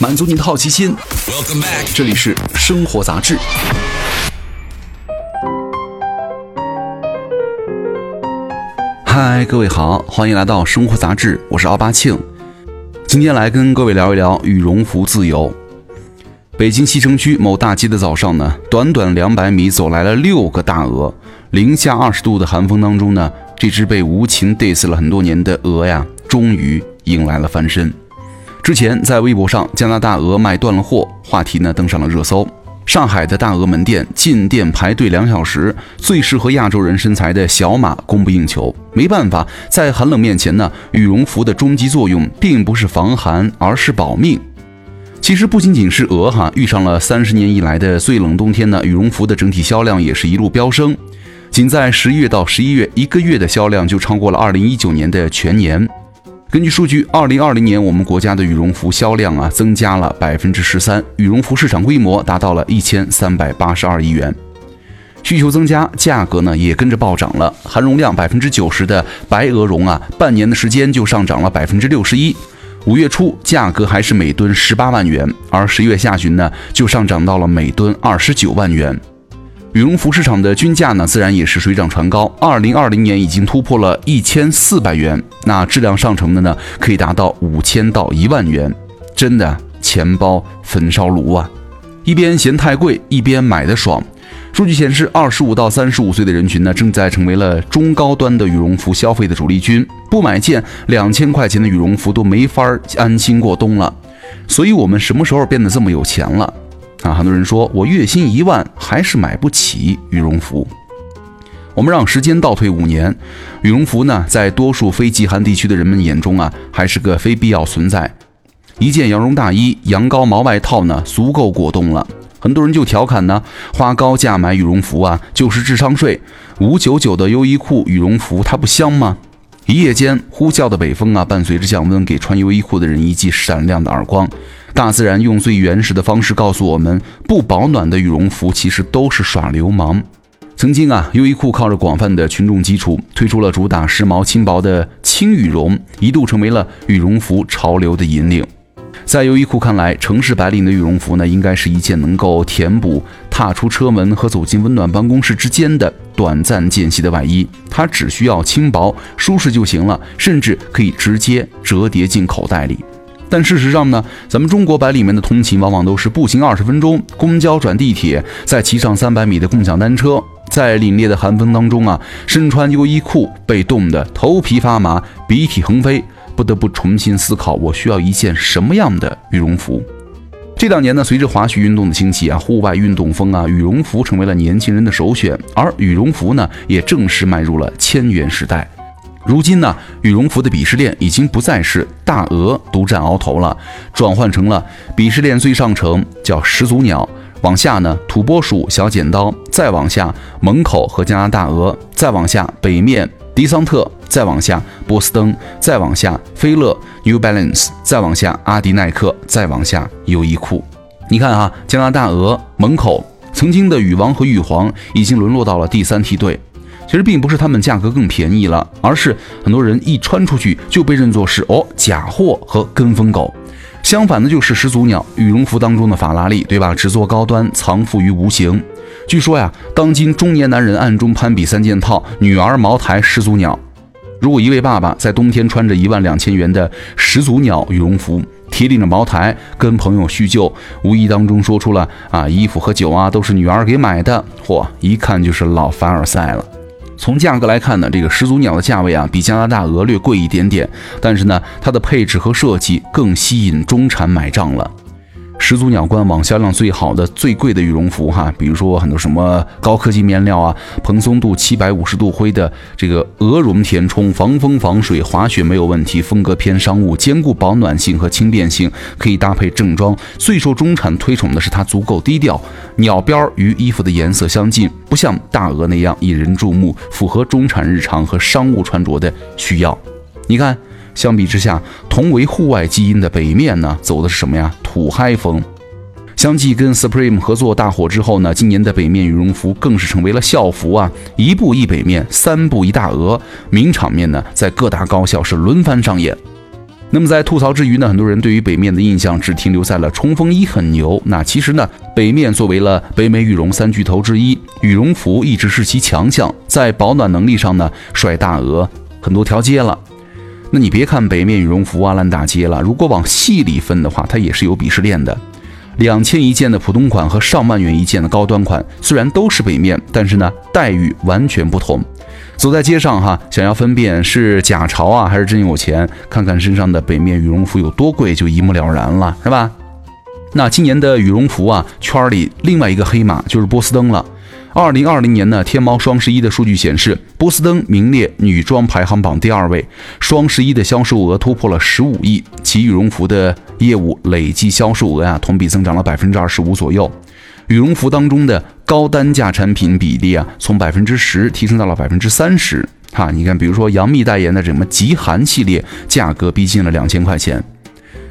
满足你的好奇心。这里是生活杂志。嗨，各位好，欢迎来到生活杂志，我是奥巴庆。今天来跟各位聊一聊羽绒服自由。北京西城区某大街的早上呢，短短两百米走来了六个大鹅。零下二十度的寒风当中呢，这只被无情 diss 了很多年的鹅呀，终于迎来了翻身。之前在微博上，加拿大鹅卖断了货，话题呢登上了热搜。上海的大鹅门店进店排队两小时，最适合亚洲人身材的小码供不应求。没办法，在寒冷面前呢，羽绒服的终极作用并不是防寒，而是保命。其实不仅仅是鹅哈，遇上了三十年以来的最冷冬天呢，羽绒服的整体销量也是一路飙升。仅在十一月到十一月一个月的销量就超过了二零一九年的全年。根据数据，二零二零年我们国家的羽绒服销量啊增加了百分之十三，羽绒服市场规模达到了一千三百八十二亿元。需求增加，价格呢也跟着暴涨了。含绒量百分之九十的白鹅绒啊，半年的时间就上涨了百分之六十一。五月初价格还是每吨十八万元，而十月下旬呢就上涨到了每吨二十九万元。羽绒服市场的均价呢，自然也是水涨船高。二零二零年已经突破了一千四百元，那质量上乘的呢，可以达到五千到一万元，真的钱包焚烧炉啊！一边嫌太贵，一边买的爽。数据显示，二十五到三十五岁的人群呢，正在成为了中高端的羽绒服消费的主力军。不买件两千块钱的羽绒服都没法安心过冬了。所以，我们什么时候变得这么有钱了？啊，很多人说我月薪一万还是买不起羽绒服。我们让时间倒退五年，羽绒服呢，在多数非极寒地区的人们眼中啊，还是个非必要存在。一件羊绒大衣、羊羔毛外套呢，足够过冬了。很多人就调侃呢，花高价买羽绒服啊，就是智商税。五九九的优衣库羽绒服，它不香吗？一夜间，呼啸的北风啊，伴随着降温，给穿优衣库的人一记闪亮的耳光。大自然用最原始的方式告诉我们，不保暖的羽绒服其实都是耍流氓。曾经啊，优衣库靠着广泛的群众基础，推出了主打时髦轻薄的轻羽绒，一度成为了羽绒服潮流的引领。在优衣库看来，城市白领的羽绒服呢，应该是一件能够填补踏出车门和走进温暖办公室之间的短暂间隙的外衣。它只需要轻薄、舒适就行了，甚至可以直接折叠进口袋里。但事实上呢，咱们中国白领们的通勤往往都是步行二十分钟，公交转地铁，再骑上三百米的共享单车，在凛冽的寒风当中啊，身穿优衣库被冻得头皮发麻，鼻涕横飞，不得不重新思考我需要一件什么样的羽绒服。这两年呢，随着滑雪运动的兴起啊，户外运动风啊，羽绒服成为了年轻人的首选，而羽绒服呢，也正式迈入了千元时代。如今呢，羽绒服的鄙视链已经不再是大鹅独占鳌头了，转换成了鄙视链最上层叫始祖鸟，往下呢土拨鼠、小剪刀，再往下门口和加拿大鹅，再往下北面迪桑特，再往下波司登，再往下菲乐 New Balance，再往下阿迪耐克，再往下优衣库。你看哈，加拿大鹅、门口曾经的羽王和羽皇已经沦落到了第三梯队。其实并不是他们价格更便宜了，而是很多人一穿出去就被认作是哦假货和跟风狗。相反的，就是始祖鸟羽绒服当中的法拉利，对吧？只做高端，藏富于无形。据说呀，当今中年男人暗中攀比三件套：女儿茅台始祖鸟。如果一位爸爸在冬天穿着一万两千元的始祖鸟羽绒服，提领着茅台，跟朋友叙旧，无意当中说出了啊衣服和酒啊都是女儿给买的，嚯，一看就是老凡尔赛了。从价格来看呢，这个始祖鸟的价位啊比加拿大鹅略贵一点点，但是呢，它的配置和设计更吸引中产买账了。始祖鸟官网销量最好的、最贵的羽绒服哈，比如说很多什么高科技面料啊，蓬松度七百五十度灰的这个鹅绒填充，防风防水，滑雪没有问题，风格偏商务，兼顾保暖性和轻便性，可以搭配正装。最受中产推崇的是它足够低调，鸟边与衣服的颜色相近，不像大鹅那样引人注目，符合中产日常和商务穿着的需要。你看。相比之下，同为户外基因的北面呢，走的是什么呀？土嗨风。相继跟 Supreme 合作大火之后呢，今年的北面羽绒服更是成为了校服啊！一步一北面，三步一大鹅，名场面呢，在各大高校是轮番上演。那么在吐槽之余呢，很多人对于北面的印象只停留在了冲锋衣很牛。那其实呢，北面作为了北美羽绒三巨头之一，羽绒服一直是其强项，在保暖能力上呢，甩大鹅很多条街了。那你别看北面羽绒服啊烂大街了，如果往细里分的话，它也是有鄙视链的。两千一件的普通款和上万元一件的高端款，虽然都是北面，但是呢，待遇完全不同。走在街上哈，想要分辨是假潮啊还是真有钱，看看身上的北面羽绒服有多贵，就一目了然了，是吧？那今年的羽绒服啊，圈里另外一个黑马就是波司登了。二零二零年呢，天猫双十一的数据显示，波司登名列女装排行榜第二位，双十一的销售额突破了十五亿，其羽绒服的业务累计销售额呀，同比增长了百分之二十五左右。羽绒服当中的高单价产品比例啊，从百分之十提升到了百分之三十。哈，你看，比如说杨幂代言的什么极寒系列，价格逼近了两千块钱。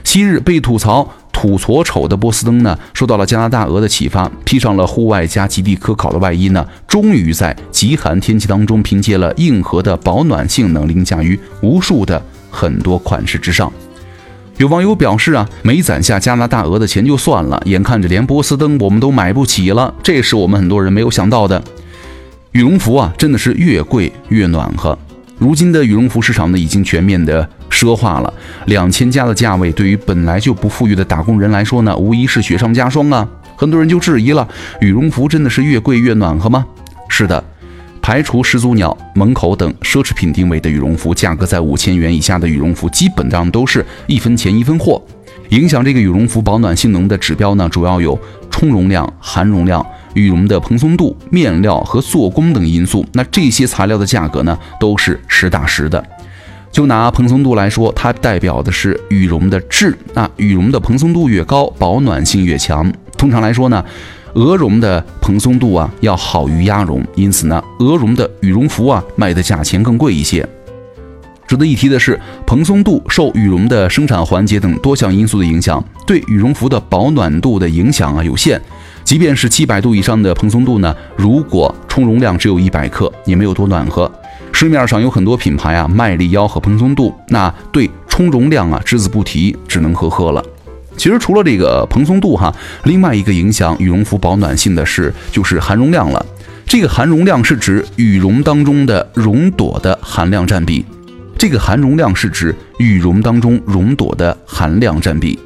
昔日被吐槽土矬丑的波司登呢，受到了加拿大鹅的启发，披上了户外加极地科考的外衣呢，终于在极寒天气当中，凭借了硬核的保暖性能，凌驾于无数的很多款式之上。有网友表示啊，没攒下加拿大鹅的钱就算了，眼看着连波司登我们都买不起了，这是我们很多人没有想到的。羽绒服啊，真的是越贵越暖和。如今的羽绒服市场呢，已经全面的奢华了。两千加的价位，对于本来就不富裕的打工人来说呢，无疑是雪上加霜啊。很多人就质疑了，羽绒服真的是越贵越暖和吗？是的。排除始祖鸟、门口等奢侈品定位的羽绒服，价格在五千元以下的羽绒服，基本上都是一分钱一分货。影响这个羽绒服保暖性能的指标呢，主要有充绒量、含绒量、羽绒的蓬松度、面料和做工等因素。那这些材料的价格呢，都是实打实的。就拿蓬松度来说，它代表的是羽绒的质。那羽绒的蓬松度越高，保暖性越强。通常来说呢。鹅绒的蓬松度啊要好于鸭绒，因此呢，鹅绒的羽绒服啊卖的价钱更贵一些。值得一提的是，蓬松度受羽绒的生产环节等多项因素的影响，对羽绒服的保暖度的影响啊有限。即便是七百度以上的蓬松度呢，如果充绒量只有一百克，也没有多暖和。市面上有很多品牌啊卖力吆喝蓬松度，那对充绒量啊只字不提，只能呵呵了。其实除了这个蓬松度哈，另外一个影响羽绒服保暖性的是就是含绒量了。这个含绒量是指羽绒当中的绒朵的含量占比。这个含绒量是指羽绒当中绒朵的含量占比。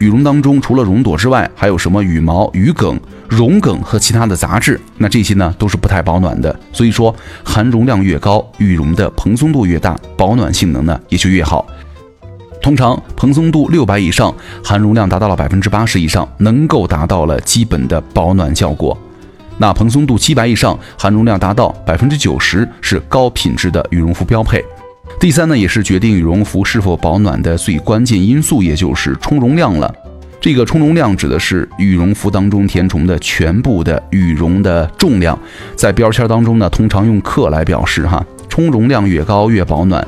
羽绒当中除了绒朵之外，还有什么羽毛、羽梗、绒梗和其他的杂质。那这些呢都是不太保暖的。所以说含绒量越高，羽绒的蓬松度越大，保暖性能呢也就越好。通常蓬松度六百以上，含绒量达到了百分之八十以上，能够达到了基本的保暖效果。那蓬松度七百以上，含绒量达到百分之九十，是高品质的羽绒服标配。第三呢，也是决定羽绒服是否保暖的最关键因素，也就是充绒量了。这个充绒量指的是羽绒服当中填充的全部的羽绒的重量，在标签当中呢，通常用克来表示哈。充绒量越高越保暖。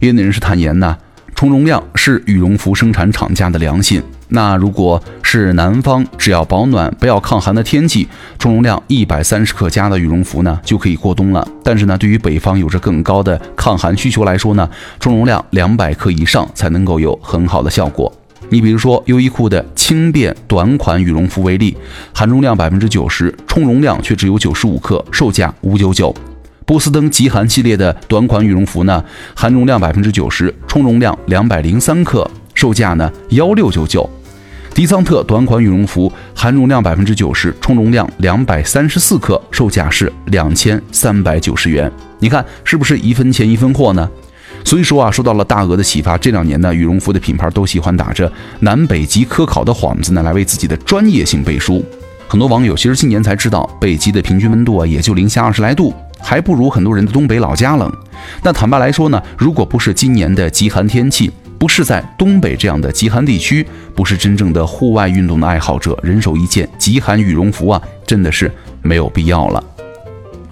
业内人士坦言呢。充绒量是羽绒服生产厂家的良心。那如果是南方，只要保暖不要抗寒的天气，充绒量一百三十克加的羽绒服呢就可以过冬了。但是呢，对于北方有着更高的抗寒需求来说呢，充绒量两百克以上才能够有很好的效果。你比如说优衣库的轻便短款羽绒服为例，含绒量百分之九十，充绒量却只有九十五克，售价五九九。波司登极寒系列的短款羽绒服呢，含绒量百分之九十，充绒量两百零三克，售价呢幺六九九。迪桑特短款羽绒服含绒量百分之九十，充绒量两百三十四克，售价是两千三百九十元。你看是不是一分钱一分货呢？所以说啊，受到了大鹅的启发，这两年呢，羽绒服的品牌都喜欢打着南北极科考的幌子呢，来为自己的专业性背书。很多网友其实今年才知道，北极的平均温度啊，也就零下二十来度。还不如很多人的东北老家冷。那坦白来说呢，如果不是今年的极寒天气，不是在东北这样的极寒地区，不是真正的户外运动的爱好者，人手一件极寒羽绒服啊，真的是没有必要了。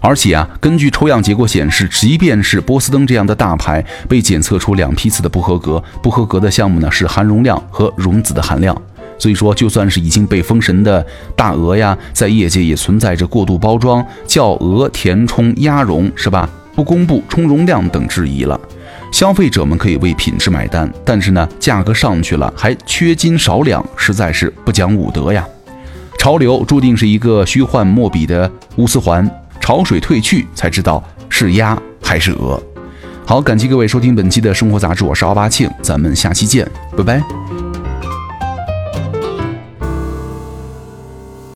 而且啊，根据抽样结果显示，即便是波司登这样的大牌被检测出两批次的不合格，不合格的项目呢是含绒量和绒子的含量。所以说，就算是已经被封神的大鹅呀，在业界也存在着过度包装、叫鹅填充、鸭绒，是吧？不公布充绒量等质疑了。消费者们可以为品质买单，但是呢，价格上去了还缺斤少两，实在是不讲武德呀。潮流注定是一个虚幻莫比的乌丝环，潮水退去才知道是鸭还是鹅。好，感谢各位收听本期的生活杂志，我是奥巴庆，咱们下期见，拜拜。